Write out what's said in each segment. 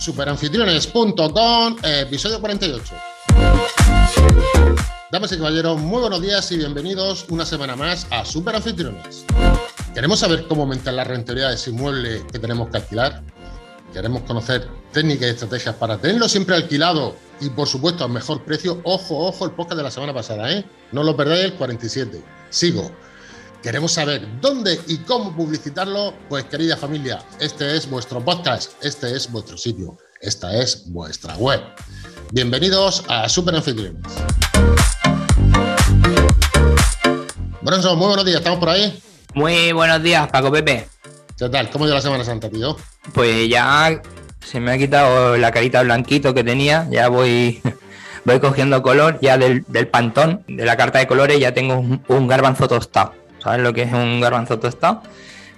superanfitriones.com, episodio 48. Damas y caballeros, muy buenos días y bienvenidos una semana más a Superanfitriones. ¿Queremos saber cómo aumentar la rentabilidad de ese inmueble que tenemos que alquilar? ¿Queremos conocer técnicas y estrategias para tenerlo siempre alquilado y, por supuesto, al mejor precio? Ojo, ojo, el podcast de la semana pasada, ¿eh? No lo perdáis, el 47. Sigo. ¿Queremos saber dónde y cómo publicitarlo? Pues querida familia, este es vuestro podcast, este es vuestro sitio, esta es vuestra web. Bienvenidos a Super Anfitriones. Bronson, muy buenos días, ¿estamos por ahí? Muy buenos días, Paco Pepe. ¿Qué tal? ¿Cómo lleva la Semana Santa, tío? Pues ya se me ha quitado la carita blanquito que tenía, ya voy, voy cogiendo color ya del, pantón, de la carta de colores, ya tengo un garbanzo tostado. ¿Sabes lo que es un garbanzo tostado?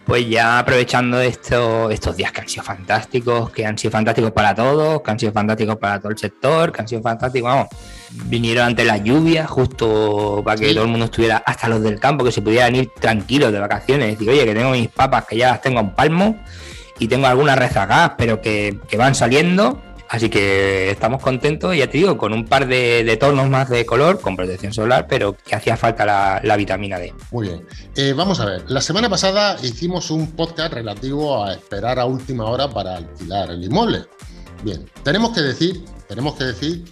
Pues ya aprovechando estos días que han sido fantásticos, que han sido fantásticos para todos, que han sido fantásticos para todo el sector, que han sido fantásticos, vamos, vinieron ante la lluvia justo para que todo el mundo estuviera, hasta los del campo, que se pudieran ir tranquilos de vacaciones, decir, oye, que tengo mis papas que ya las tengo en palmo y tengo algunas rezagadas, pero que, que van saliendo Así que estamos contentos, ya te digo, con un par de, tonos más de color, con protección solar, pero que hacía falta la, vitamina D. Muy bien. Eh, vamos a ver, la semana pasada hicimos un podcast relativo a esperar a última hora para alquilar el inmueble. Bien, tenemos que decir, tenemos que decir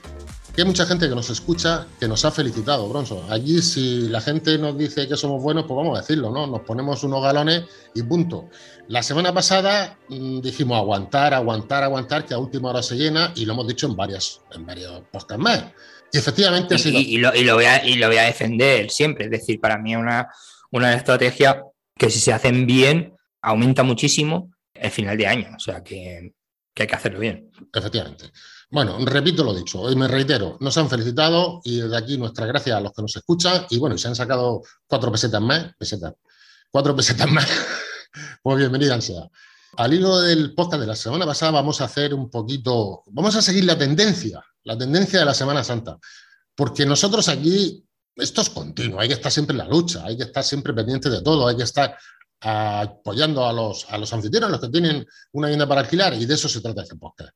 que hay mucha gente que nos escucha que nos ha felicitado, Bronzo. Allí si la gente nos dice que somos buenos, pues vamos a decirlo, ¿no? Nos ponemos unos galones y punto. La semana pasada mm, dijimos aguantar, aguantar, aguantar, que a última hora se llena y lo hemos dicho en, varias, en varios podcasts más. Y efectivamente y, lo, voy a, y lo voy a defender siempre. Es decir, para mí una, una estrategia que si se hacen bien aumenta muchísimo el final de año. O sea que, que hay que hacerlo bien. Efectivamente. Bueno, repito lo dicho, y me reitero, nos han felicitado y desde aquí nuestras gracias a los que nos escuchan y bueno, se han sacado cuatro pesetas más, pesetas, cuatro pesetas más pues bienvenida sea. Al hilo del podcast de la semana pasada vamos a hacer un poquito, vamos a seguir la tendencia, la tendencia de la Semana Santa, porque nosotros aquí, esto es continuo, hay que estar siempre en la lucha, hay que estar siempre pendiente de todo, hay que estar apoyando a los, a los anfitriones, los que tienen una vivienda para alquilar, y de eso se trata este podcast.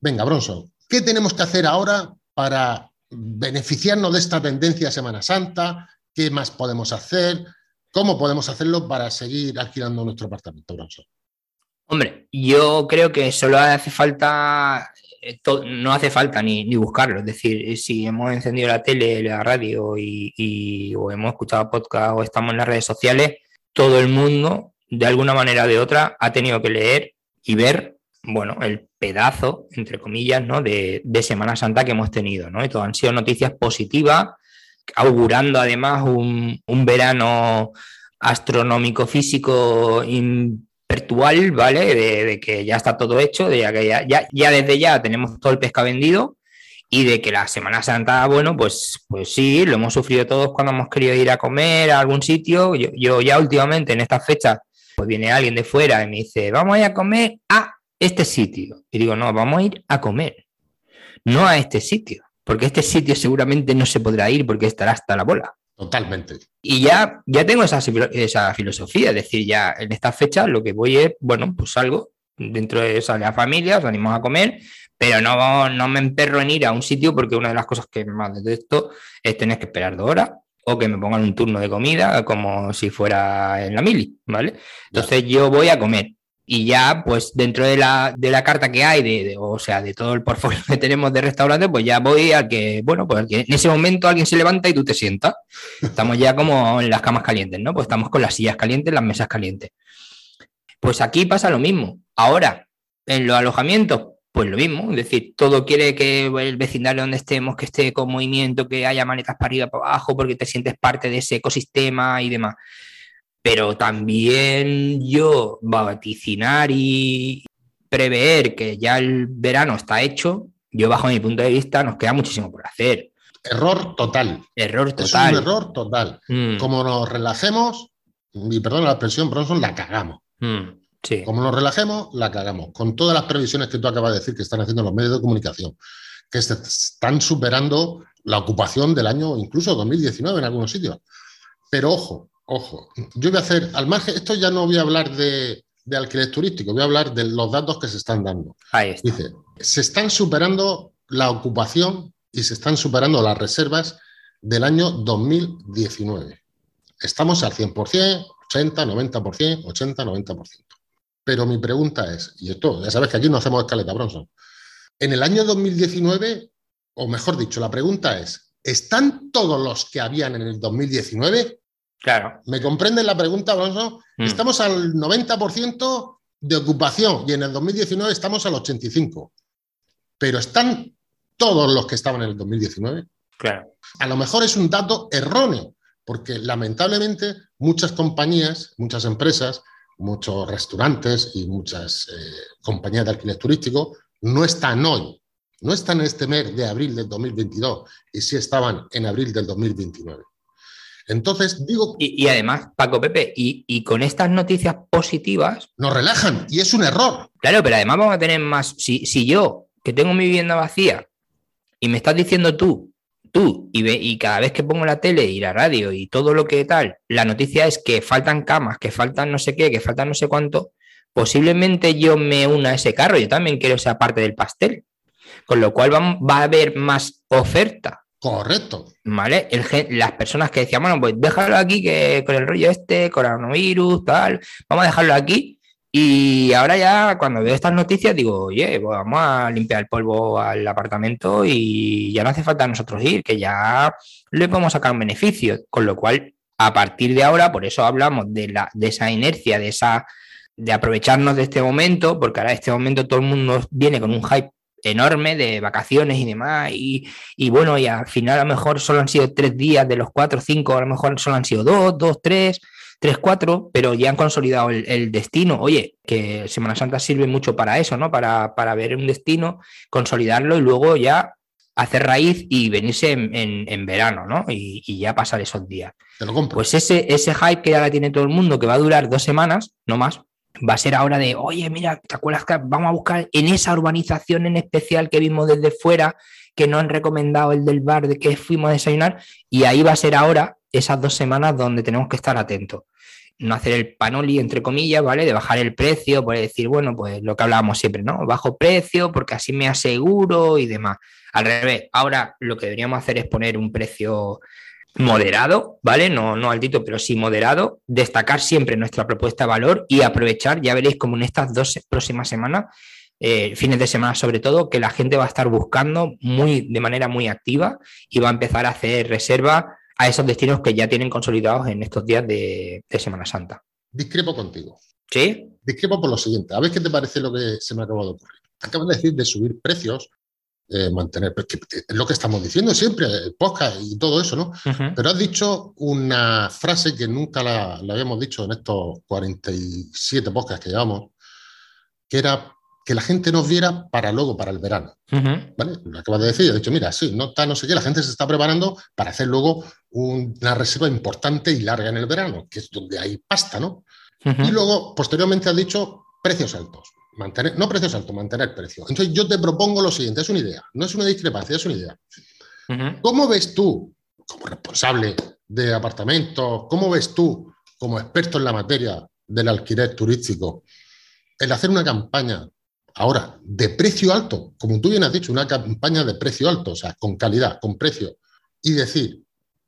Venga, Bronson, ¿qué tenemos que hacer ahora para beneficiarnos de esta tendencia de Semana Santa? ¿Qué más podemos hacer? ¿Cómo podemos hacerlo para seguir alquilando nuestro apartamento, Bronson? Hombre, yo creo que solo hace falta, eh, no hace falta ni, buscarlo. Es decir, si hemos encendido la tele, la radio y, o hemos escuchado podcast o estamos en las redes sociales, todo el mundo, de alguna manera o de otra, ha tenido que leer y ver, bueno, el pedazo, entre comillas, ¿no? de, Semana Santa que hemos tenido, ¿no? Y todo han sido noticias positivas augurando además un, verano astronómico físico virtual, ¿vale? De, que ya está todo hecho, de que ya, ya, desde ya tenemos todo el pesca vendido y de que la Semana Santa, bueno, pues, pues sí, lo hemos sufrido todos cuando hemos querido ir a comer a algún sitio. Yo, ya últimamente en estas fechas, pues viene alguien de fuera y me dice, vamos a ir a comer a este sitio. Y digo, no, vamos a ir a comer, no a este sitio porque este sitio seguramente no se podrá ir porque estará hasta la bola. Totalmente. Y ya, ya tengo esa, esa filosofía, es decir, ya en esta fecha lo que voy es, bueno, pues salgo dentro de esa la familia, salimos a comer, pero no, no me emperro en ir a un sitio porque una de las cosas que más detesto es tener que esperar dos horas o que me pongan un turno de comida como si fuera en la mili, ¿vale? Entonces yo voy a comer y ya, pues dentro de la, de la carta que hay, de, o sea, de todo el portfolio que tenemos de restaurante, pues ya voy al que, bueno, pues en ese momento alguien se levanta y tú te sientas. Estamos ya como en las camas calientes, ¿no? Pues estamos con las sillas calientes, las mesas calientes. Pues aquí pasa lo mismo. Ahora, en los alojamientos, pues lo mismo, es decir, todo quiere que el vecindario donde estemos, que esté con movimiento, que haya manetas para arriba, para abajo, porque te sientes parte de ese ecosistema y demás pero también yo vaticinar y prever que ya el verano está hecho, yo bajo mi punto de vista nos queda muchísimo por hacer. Error total. Error total. Es un error total. Mm. Como nos relajemos, y perdón la expresión, Bronson, la cagamos. Mm, sí. Como nos relajemos, la cagamos. Con todas las previsiones que tú acabas de decir que están haciendo los medios de comunicación, que están superando la ocupación del año, incluso 2019 en algunos sitios. Pero ojo, Ojo, yo voy a hacer al margen, esto ya no voy a hablar de de alquiler turístico, voy a hablar de los datos que se están dando. Ahí está. Dice, se están superando la ocupación y se están superando las reservas del año 2019. Estamos al 100%, 80, 90%, 80, 90%. Pero mi pregunta es, y esto, ya sabes que aquí no hacemos escaleta, Bronson. En el año 2019, o mejor dicho, la pregunta es, ¿están todos los que habían en el 2019? Claro. ¿Me comprenden la pregunta, Bronson? Mm. Estamos al 90% de ocupación y en el 2019 estamos al 85%. Pero ¿están todos los que estaban en el 2019? Claro. A lo mejor es un dato erróneo, porque lamentablemente muchas compañías, muchas empresas, muchos restaurantes y muchas eh, compañías de alquiler turístico no están hoy, no están en este mes de abril del 2022 y sí estaban en abril del 2029. Entonces, digo, Y, y además, Paco Pepe, y, y con estas noticias positivas, nos relajan y es un error. claro, pero además vamos a tener más. Si, si yo, que tengo mi vivienda vacía, y me estás diciendo tú, tú, y, ve, y cada vez que pongo la tele y la radio y todo lo que tal, la noticia es que faltan camas, que faltan no sé qué, que faltan no sé cuánto, posiblemente yo me una a ese carro, yo también quiero esa parte del pastel. Con lo cual va, va a haber más oferta. Correcto. ¿Vale? El las personas que decían, bueno, pues déjalo aquí que con el rollo este, coronavirus, tal, vamos a dejarlo aquí. Y ahora ya cuando veo estas noticias digo, oye, pues vamos a limpiar el polvo al apartamento y ya no hace falta nosotros ir, que ya le podemos sacar un beneficio. Con lo cual, a partir de ahora, por eso hablamos de, la, de esa inercia, de esa de aprovecharnos de este momento, porque ahora este momento todo el mundo viene con un hype enorme de vacaciones y demás, y, y bueno, y al final a lo mejor solo han sido tres días de los cuatro, cinco, a lo mejor solo han sido dos, dos, tres, tres, cuatro, pero ya han consolidado el, el destino. Oye, que Semana Santa sirve mucho para eso, ¿no? Para, para ver un destino, consolidarlo y luego ya hacer raíz y venirse en, en- en verano, ¿no? Y, y ya pasar esos días. Te lo compro. Pues ese, ese hype que ahora tiene todo el mundo, que va a durar dos semanas, no más, va a ser ahora de, oye, mira, ¿te acuerdas que vamos a buscar en esa urbanización en especial que vimos desde fuera, que no han recomendado el del bar de que fuimos a desayunar? Y ahí va a ser ahora esas dos semanas donde tenemos que estar atentos. No hacer el panoli, entre comillas, ¿vale? De bajar el precio, por decir, bueno, pues lo que hablábamos siempre, ¿no? Bajo precio porque así me aseguro y demás. Al revés, ahora lo que deberíamos hacer es poner un precio moderado, ¿vale? No, no altito, pero sí moderado, destacar siempre nuestra propuesta de valor y aprovechar, ya veréis como en estas dos próximas semanas, eh, fines de semana sobre todo, que la gente va a estar buscando muy, de manera muy activa y va a empezar a hacer reserva a esos destinos que ya tienen consolidados en estos días de, de Semana Santa. Discrepo contigo. ¿Sí? Discrepo por lo siguiente. A ver qué te parece lo que se me acaba de ocurrir. Acabas de decir de subir precios, eh, mantener, es lo que estamos diciendo siempre, el podcast y todo eso, ¿no? Pero has dicho una frase que nunca la, la habíamos dicho en estos 47 podcasts que llevamos, que era que la gente nos viera para luego, para el verano. Ujú. ¿Vale? Lo acabas de decir, has dicho, mira, sí, no está, no sé qué, la gente se está preparando para hacer luego un- una reserva importante y larga en el verano, que es donde hay pasta, ¿no? Y luego, posteriormente, has dicho precios altos. Mantener, no precios altos, mantener precios. Entonces, yo te propongo lo siguiente: es una idea, no es una discrepancia, es una idea. ¿Cómo ves tú, como responsable de apartamentos, cómo ves tú, como experto en la materia del alquiler turístico, el hacer una campaña ahora de precio alto, como tú bien has dicho, una campaña de precio alto, o sea, con calidad, con precio, y decir,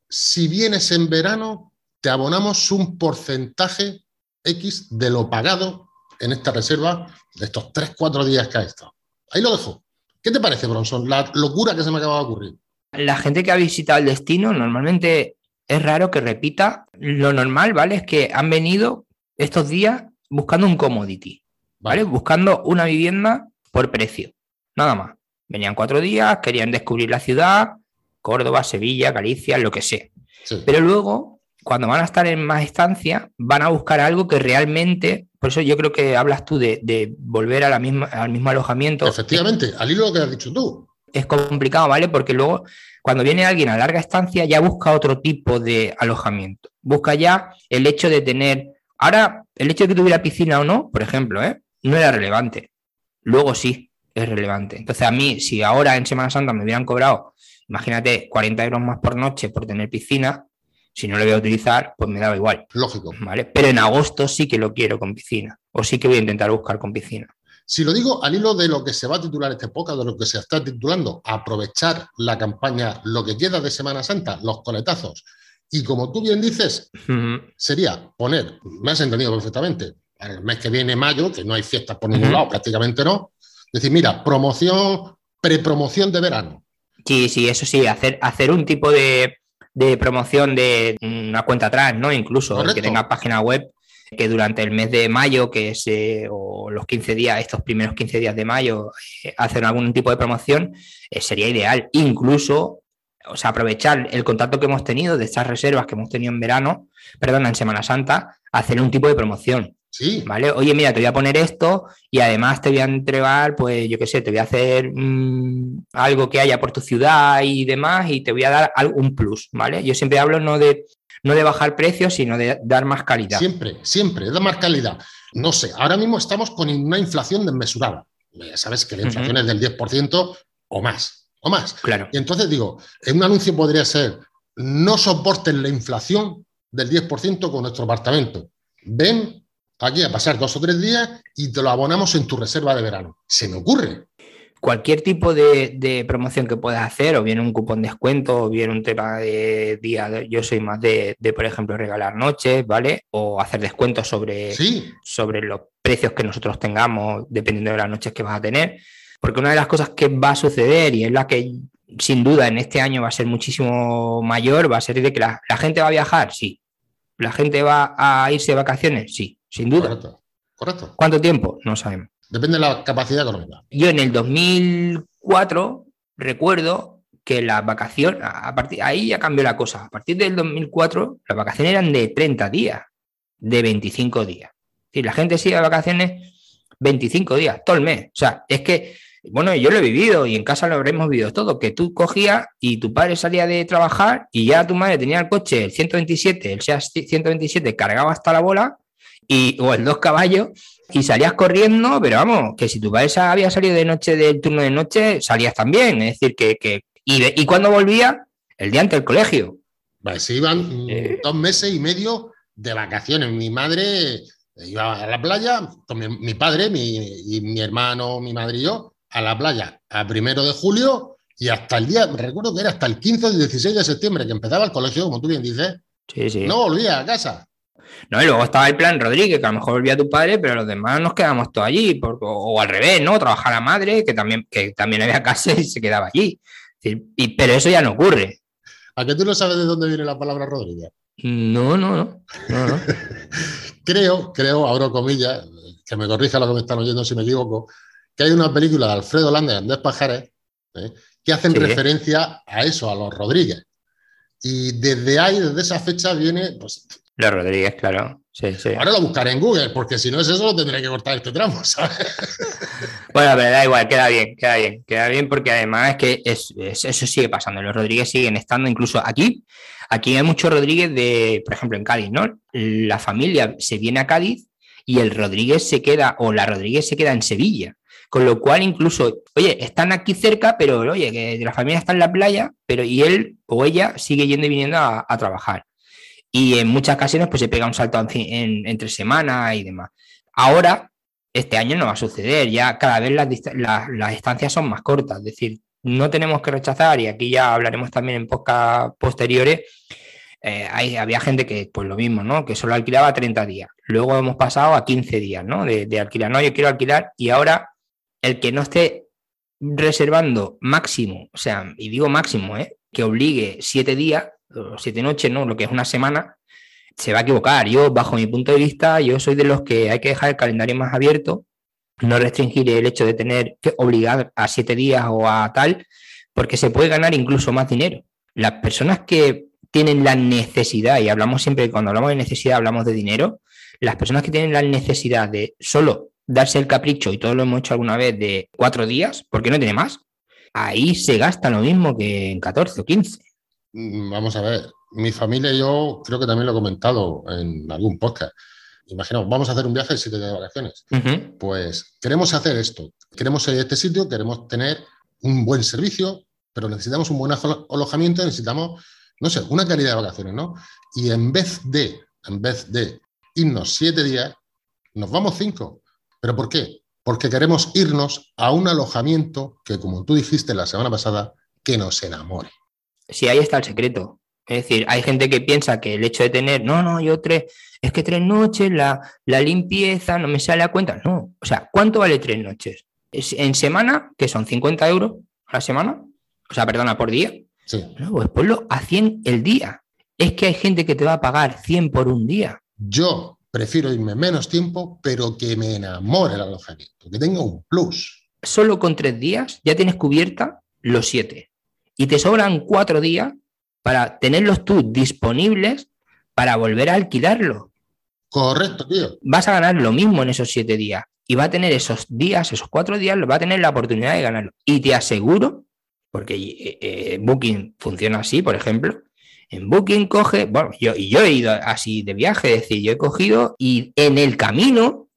si vienes en verano, te abonamos un porcentaje X de lo pagado en esta reserva de estos 3-4 días que ha estado. Ahí lo dejo. ¿Qué te parece, Bronson? La locura que se me acaba de ocurrir. La gente que ha visitado el destino normalmente es raro que repita. Lo normal, ¿vale? Es que han venido estos días buscando un commodity, ¿vale? Buscando una vivienda por precio, nada más. Venían cuatro días, querían descubrir la ciudad, Córdoba, Sevilla, Galicia, lo que sea. Sí. Pero luego, cuando van a estar en más estancia, van a buscar algo que realmente, por eso yo creo que hablas tú de, de volver a la misma, al mismo alojamiento. Efectivamente, al hilo de lo que has dicho tú. Es complicado, ¿vale? Porque luego, cuando viene alguien a larga estancia, ya busca otro tipo de alojamiento. Busca ya el hecho de tener. Ahora, el hecho de que tuviera piscina o no, por ejemplo, ¿eh? no era relevante. Luego sí es relevante. Entonces, a mí, si ahora en Semana Santa me hubieran cobrado, imagínate, 40 euros más por noche por tener piscina, Si no lo voy a utilizar, pues me daba igual. Lógico. ¿vale? Pero en agosto sí que lo quiero con piscina. O sí que voy a intentar buscar con piscina. Si lo digo al hilo de lo que se va a titular este podcast, de lo que se está titulando, aprovechar la campaña, lo que queda de Semana Santa, los coletazos. Y como tú bien dices, sería poner, me has entendido perfectamente, el mes que viene, mayo, que no hay fiestas por ningún lado, prácticamente no. Decir, mira, promoción, prepromoción de verano. Sí, sí, eso sí, hacer, hacer un tipo de, promoción de una cuenta atrás, ¿no? Incluso que tenga página web que durante el mes de mayo, que es, eh, o los 15 días, estos primeros 15 días de mayo, eh, hacer algún tipo de promoción, eh, sería ideal. Incluso, o sea, aprovechar el contacto que hemos tenido de estas reservas que hemos tenido en verano, perdón, en Semana Santa, hacer un tipo de promoción. Sí. ¿Vale? Oye, mira, te voy a poner esto y además te voy a entregar, pues yo qué sé, te voy a hacer mm, algo que haya por tu ciudad y demás y te voy a dar un plus, ¿vale? Yo siempre hablo no de, no de bajar precios, sino de dar más calidad. Siempre, siempre, dar más calidad. No sé, ahora mismo estamos con una inflación desmesurada. Ya sabes que la inflación es del 10% o más, o más. Claro. Y entonces digo, un anuncio podría ser, no soporten la inflación del 10% con nuestro apartamento. Ven aquí a pasar dos o tres días y te lo abonamos en tu reserva de verano. Se me ocurre. Cualquier tipo de, promoción que puedas hacer, o bien un cupón de descuento, o bien un tema de día, yo soy más de, por ejemplo, regalar noches, ¿vale? O hacer descuentos sobre, sobre los precios que nosotros tengamos, dependiendo de las noches que vas a tener. Porque una de las cosas que va a suceder, y es la que sin duda en este año va a ser muchísimo mayor, va a ser de que la, la gente va a viajar, sí. ¿La gente va a irse de vacaciones? Sí sin duda. Correcto. ¿Cuánto tiempo? No sabemos. Depende de la capacidad económica. Yo en el 2004 recuerdo que las vacaciones, a partir, ahí ya cambió la cosa. A partir del 2004, las vacaciones eran de 30 días, de 25 días. Si la gente sigue de vacaciones 25 días, todo el mes. O sea, es que, bueno, yo lo he vivido y en casa lo habremos vivido todo, que tú cogías y tu padre salía de trabajar y ya tu madre tenía el coche, el 127, el SEA 127, cargaba hasta la bola y, o el dos caballos y salías corriendo, pero vamos, que si tu padre había salido de noche del turno de noche, salías también. Es decir, que, que y, y cuando volvía, el día antes del colegio. se iban eh. dos meses y medio de vacaciones. Mi madre iba a la playa, con mi, padre, mi, y mi hermano, mi madre y yo, a la playa a primero de julio y hasta el día, recuerdo que era hasta el 15 o 16 de septiembre que empezaba el colegio, como tú bien dices. No volvía a casa. ¿No? Y luego estaba el plan Rodríguez, que a lo mejor volvía tu padre, pero los demás nos quedamos todos allí, o, al revés, ¿no? Trabajar la madre, que también, que también había casa y se quedaba allí. pero eso ya no ocurre. ¿A que tú no sabes de dónde viene la palabra Rodríguez? No, no, no. creo, creo, abro comillas, que me corrija lo que me están oyendo si me equivoco, que hay una película de Alfredo Landa y Andrés Pajares ¿eh? que hacen referencia a eso, a los Rodríguez. Y desde ahí, desde esa fecha, viene pues, los Rodríguez, claro. Sí, sí. Ahora lo buscaré en Google, porque si no es eso, lo tendré que cortar este tramo, ¿sabes? Bueno, pero da igual, queda bien, queda bien, queda bien, porque además es que eso sigue pasando. Los Rodríguez siguen estando incluso aquí. Aquí hay muchos Rodríguez de, por ejemplo, en Cádiz, ¿no? La familia se viene a Cádiz y el Rodríguez se queda, o la Rodríguez se queda en Sevilla. Con lo cual, incluso, oye, están aquí cerca, pero oye, que la familia está en la playa, pero y él o ella sigue yendo y viniendo a trabajar y en muchas ocasiones pues se pega un salto entre semanas y demás. Ahora, este año no va a suceder, ya cada vez las, las, estancias son más cortas, es decir, no tenemos que rechazar, y aquí ya hablaremos también en podcast posteriores, eh, había gente que, pues lo mismo, ¿no? Que solo alquilaba 30 días. Luego hemos pasado a 15 días, ¿no? De, alquilar. No, yo quiero alquilar. Y ahora, el que no esté reservando máximo, o sea, y digo máximo, ¿eh? Que obligue 7 días, siete noches, ¿no? Lo que es una semana, se va a equivocar. Yo, bajo mi punto de vista, yo soy de los que hay que dejar el calendario más abierto, no restringir el hecho de tener que obligar a siete días o a tal, porque se puede ganar incluso más dinero. Las personas que tienen la necesidad, y hablamos siempre, cuando hablamos de necesidad, hablamos de dinero, las personas que tienen la necesidad de solo darse el capricho, y todo lo hemos hecho alguna vez, de cuatro días, porque no tiene más, ahí se gasta lo mismo que en 14 o 15. Mm, vamos a ver, mi familia y yo creo que también lo he comentado en algún podcast. Imaginamos, vamos a hacer un viaje de siete días de vacaciones. Pues queremos hacer esto, queremos ir a este sitio, queremos tener un buen servicio, pero necesitamos un buen alojamiento, necesitamos no sé, una calidad de vacaciones, ¿no? Y en vez de, en vez de irnos siete días, nos vamos cinco. ¿Pero por qué? Porque queremos irnos a un alojamiento que, como tú dijiste la semana pasada, que nos enamore. Sí, ahí está el secreto. Es decir, hay gente que piensa que el hecho de tener, no, no, yo tres, es que tres noches, la, la limpieza, no me sale a cuenta. No, o sea, ¿cuánto vale tres noches? en semana, que son 50 euros a la semana, o sea, perdona, por día. Sí. No, pues ponlo a 100 el día. Es que hay gente que te va a pagar 100 por un día. Yo prefiero irme menos tiempo, pero que me enamore el alojamiento, que tenga un plus. Solo con tres días ya tienes cubierta los siete. Y te sobran cuatro días para tenerlos tú disponibles para volver a alquilarlo. Correcto, tío. Vas a ganar lo mismo en esos siete días y va a tener esos días, esos cuatro días, va a tener la oportunidad de ganarlo. Y te aseguro, porque eh, eh, Booking funciona así, por ejemplo, en Booking coge, bueno, yo, y yo he ido así de viaje, es decir, yo he cogido y en el camino, o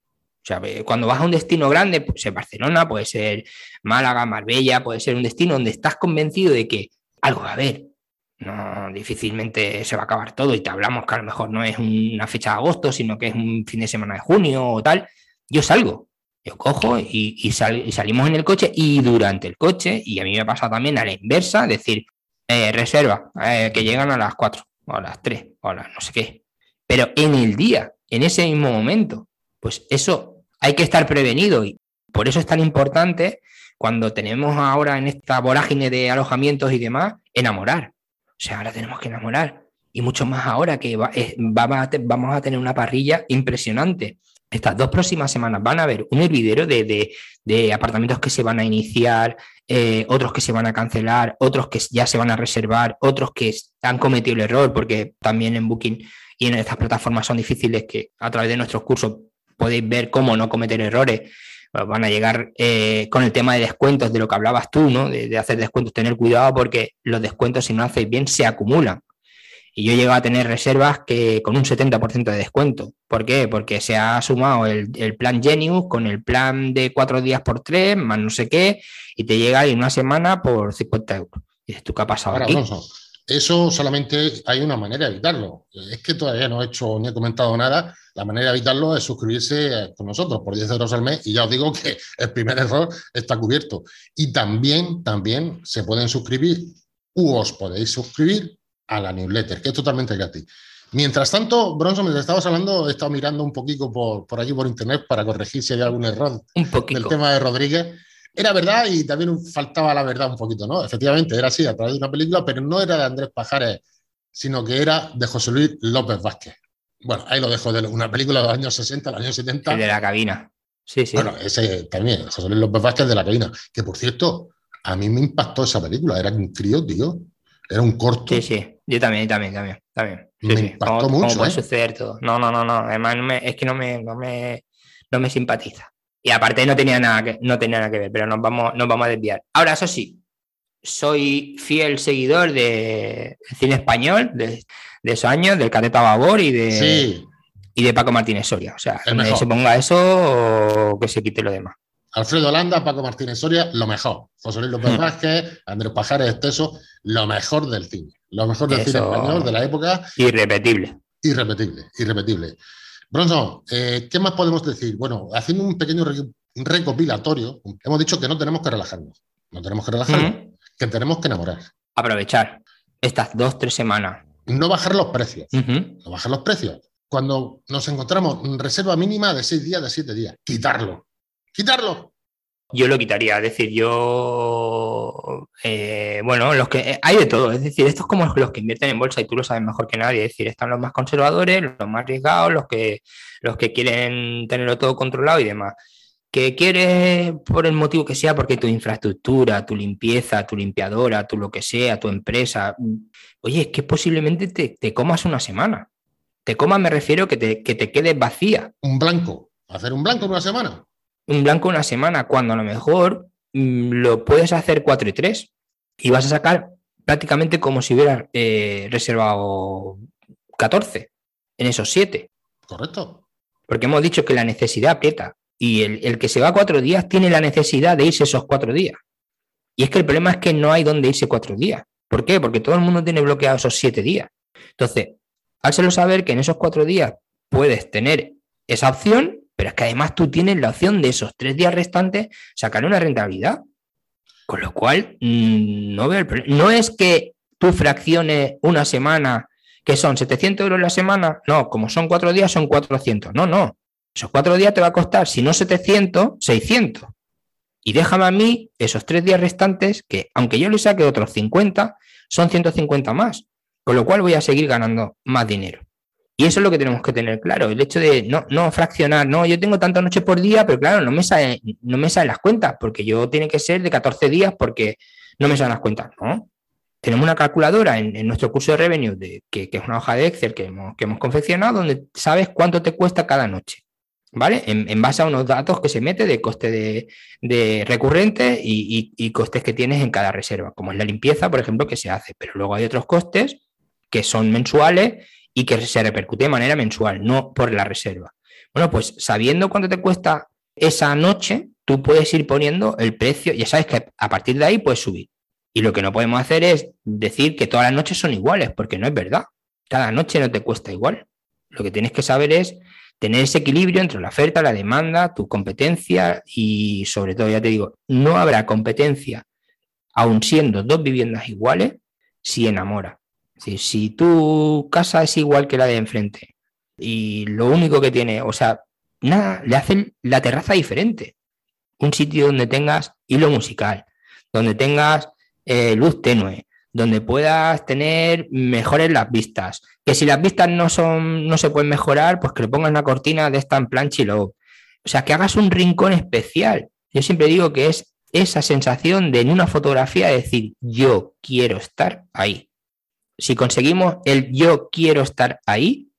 sea, cuando vas a un destino grande, puede ser Barcelona, puede ser Málaga, Marbella, puede ser un destino donde estás convencido de que algo va a haber. No, difícilmente se va a acabar todo y te hablamos que a lo mejor no es una fecha de agosto, sino que es un fin de semana de junio o tal yo salgo, yo cojo y, salimos en el coche y durante el coche, y a mí me pasa también a la inversa, decir, eh, reserva, eh, que llegan a las 4 o a las 3 o a las no sé qué. Pero en el día, en ese mismo momento, pues eso hay que estar prevenido y por eso es tan importante cuando tenemos ahora en esta vorágine de alojamientos y demás, enamorar. O sea, ahora tenemos que enamorar. Y mucho más ahora que vamos a tener una parrilla impresionante estas dos próximas semanas van a haber un hervidero de, apartamentos que se van a iniciar, eh, otros que se van a cancelar, otros que ya se van a reservar, otros que han cometido el error, porque también en Booking y en estas plataformas son difíciles que a través de nuestros cursos podéis ver cómo no cometer errores. Van a llegar eh, con el tema de descuentos, de lo que hablabas tú, ¿no? De, de hacer descuentos, tener cuidado porque los descuentos, si no hacéis bien, se acumulan. Y yo llego a tener reservas que con un 70% de descuento. ¿Por qué? Porque se ha sumado el, plan Genius con el plan de cuatro días por tres, más no sé qué, y te llega en una semana por 50 euros. Y dices, ¿tú qué ha pasado aquí? eso solamente hay una manera de evitarlo. Es que todavía no he hecho ni he comentado nada. La manera de evitarlo es suscribirse con nosotros por 10 euros al mes y ya os digo que el primer error está cubierto. Y también, también se pueden suscribir u os podéis suscribir a la newsletter, que es totalmente gratis. Mientras tanto, Bronson, mientras estabas hablando, he estado mirando un poquito por, por aquí por internet para corregir si hay algún error un del tema de Rodríguez. Era verdad y también faltaba la verdad un poquito, ¿no? Efectivamente, era así a través de una película, pero no era de Andrés Pajares, sino que era de José Luis López Vázquez. Bueno, ahí lo dejo, de una película de los años 60, los años 70. El de la cabina. Sí, sí. Bueno, ese también, José Luis López Vázquez de la cabina. Que por cierto, a mí me impactó esa película, era un crío, tío. Era un corto. Sí, sí, yo también, también, también. también. Sí, me impactó mucho. puede ¿eh? suceder todo. No, no, no, no. Además, es que no me, no me, no me simpatiza. Y aparte no tenía nada que, no tenía nada que ver, pero nos vamos, nos vamos a desviar. Ahora, eso sí, soy fiel seguidor de cine español, de, de esos años, del Cateta Babor y de, y de Paco Martínez Soria. O sea, que se ponga eso o que se quite lo demás. Alfredo Landa, Paco Martínez Soria, lo mejor. José Luis López hmm. Vázquez, Andrés Pajares Esteso, lo mejor del cine. Lo mejor del cine español de la época. Irrepetible. Irrepetible, irrepetible. Bronson, eh, ¿qué más podemos decir? Bueno, haciendo un pequeño recopilatorio, hemos dicho que no tenemos que relajarnos. No tenemos que relajarnos, hmm. que tenemos que enamorar. Aprovechar estas dos, tres semanas. No bajar los precios. No bajar los precios. Cuando nos encontramos reserva mínima de seis días, de siete días, quitarlo quitarlo. Yo lo quitaría, es decir, yo, eh, bueno, los que eh, hay de todo, es decir, estos como los que invierten en bolsa y tú lo sabes mejor que nadie, es decir, están los más conservadores, los más arriesgados, los que, los que quieren tenerlo todo controlado y demás. Que quieres, por el motivo que sea, porque tu infraestructura, tu limpieza, tu limpiadora, tu lo que sea, tu empresa, oye, es que posiblemente te, te comas una semana. Te comas, me refiero que te, que te quedes vacía. Un blanco, hacer un blanco en una semana un blanco una semana, cuando a lo mejor mm, lo puedes hacer 4 y 3 y vas a sacar prácticamente como si hubieras eh, reservado 14 en esos 7. Correcto. Porque hemos dicho que la necesidad aprieta y el, que se va cuatro días tiene la necesidad de irse esos cuatro días. Y es que el problema es que no hay donde irse cuatro días. ¿Por qué? Porque todo el mundo tiene bloqueado esos siete días. Entonces, hárselo saber que en esos cuatro días puedes tener esa opción, pero es que además tú tienes la opción de esos tres días restantes sacar una rentabilidad. Con lo cual, mm, no veo el problema. No es que tú fracciones una semana, que son 700 euros la semana, no, como son cuatro días, son 400. No, no. Esos cuatro días te va a costar, si no 700, 600. Y déjame a mí esos tres días restantes, que aunque yo le saque otros 50, son 150 más. Con lo cual voy a seguir ganando más dinero. Y eso es lo que tenemos que tener claro, el hecho de no, no fraccionar, no, yo tengo tantas noches por día, pero claro, no me, sale, no me salen las cuentas, porque yo tiene que ser de 14 días porque no me salen las cuentas, ¿no? Tenemos una calculadora en, nuestro curso de revenue, de, que, es una hoja de Excel que hemos, que hemos confeccionado, donde sabes cuánto te cuesta cada noche. ¿Vale? En, base a unos datos que se mete de coste de, recurrente y, y, costes que tienes en cada reserva, como es la limpieza, por ejemplo, que se hace. Pero luego hay otros costes que son mensuales y que se repercute de manera mensual, no por la reserva. Bueno, pues sabiendo cuánto te cuesta esa noche, tú puedes ir poniendo el precio, ya sabes que a partir de ahí puedes subir. Y lo que no podemos hacer es decir que todas las noches son iguales, porque no es verdad. Cada noche no te cuesta igual. Lo que tienes que saber es tener ese equilibrio entre la oferta, la demanda, tu competencia y sobre todo, ya te digo, no habrá competencia, aun siendo dos viviendas iguales, si enamora si tu casa es igual que la de enfrente y lo único que tiene, o sea, nada, le hacen la terraza diferente. Un sitio donde tengas hilo musical, donde tengas eh, luz tenue, donde puedas tener mejores las vistas. Que si las vistas no son, no se pueden mejorar, pues que le pongas una cortina de esta en plan chilo. O sea, que hagas un rincón especial. Yo siempre digo que es esa sensación de en una fotografía decir, yo quiero estar ahí si conseguimos el yo quiero estar ahí,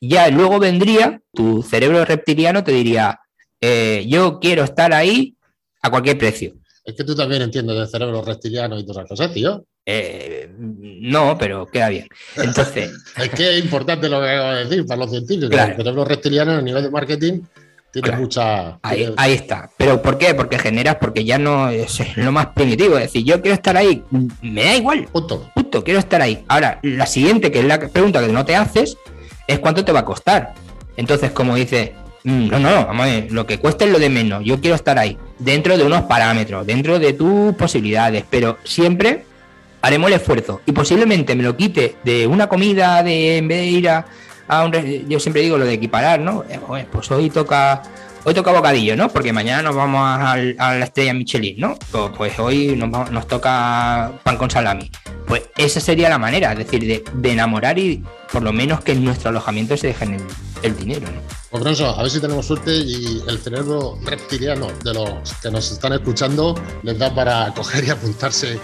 ya luego vendría tu cerebro reptiliano, te diría, eh, yo quiero estar ahí a cualquier precio. Es que tú también entiendes del cerebro reptiliano y todas esas cosas, tío. Eh, no, pero queda bien. Entonces. es que es importante lo que acabo de decir para los científicos. El cerebro reptiliano a nivel de marketing tiene mucha. Ahí, ahí, está. ¿Pero por qué? Porque generas, porque ya no es, lo más primitivo. Es decir, yo quiero estar ahí, me da igual. Punto. Quiero estar ahí. Ahora, la siguiente, que es la pregunta que no te haces, es cuánto te va a costar. Entonces, como dices, mm, no, no, vamos a ver, lo que cueste es lo de menos. Yo quiero estar ahí, dentro de unos parámetros, dentro de tus posibilidades, pero siempre haremos el esfuerzo. Y posiblemente me lo quite de una comida, de en vez de ir a yo siempre digo lo de equiparar, ¿no? Eh, pues hoy toca hoy toca bocadillo, ¿no? Porque mañana nos vamos a, la estrella Michelin, ¿no? Pues, pues hoy nos, toca pan con salami. Pues esa sería la manera, es decir, de, enamorar y por lo menos que en nuestro alojamiento se dejen el, dinero, ¿no? Pues Bronzo, a ver si tenemos suerte y el cerebro reptiliano de los que nos están escuchando les da para coger y apuntarse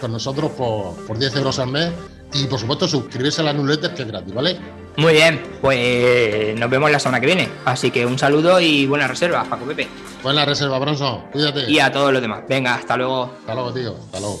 con nosotros por, por 10 euros al mes y por supuesto suscribirse a la newsletter que es gratis, ¿vale? Muy bien, pues nos vemos la semana que viene. Así que un saludo y buena reserva, Paco Pepe. Buena reserva, Bronson. Cuídate. Y a todos los demás. Venga, hasta luego. Hasta luego, tío. Hasta luego.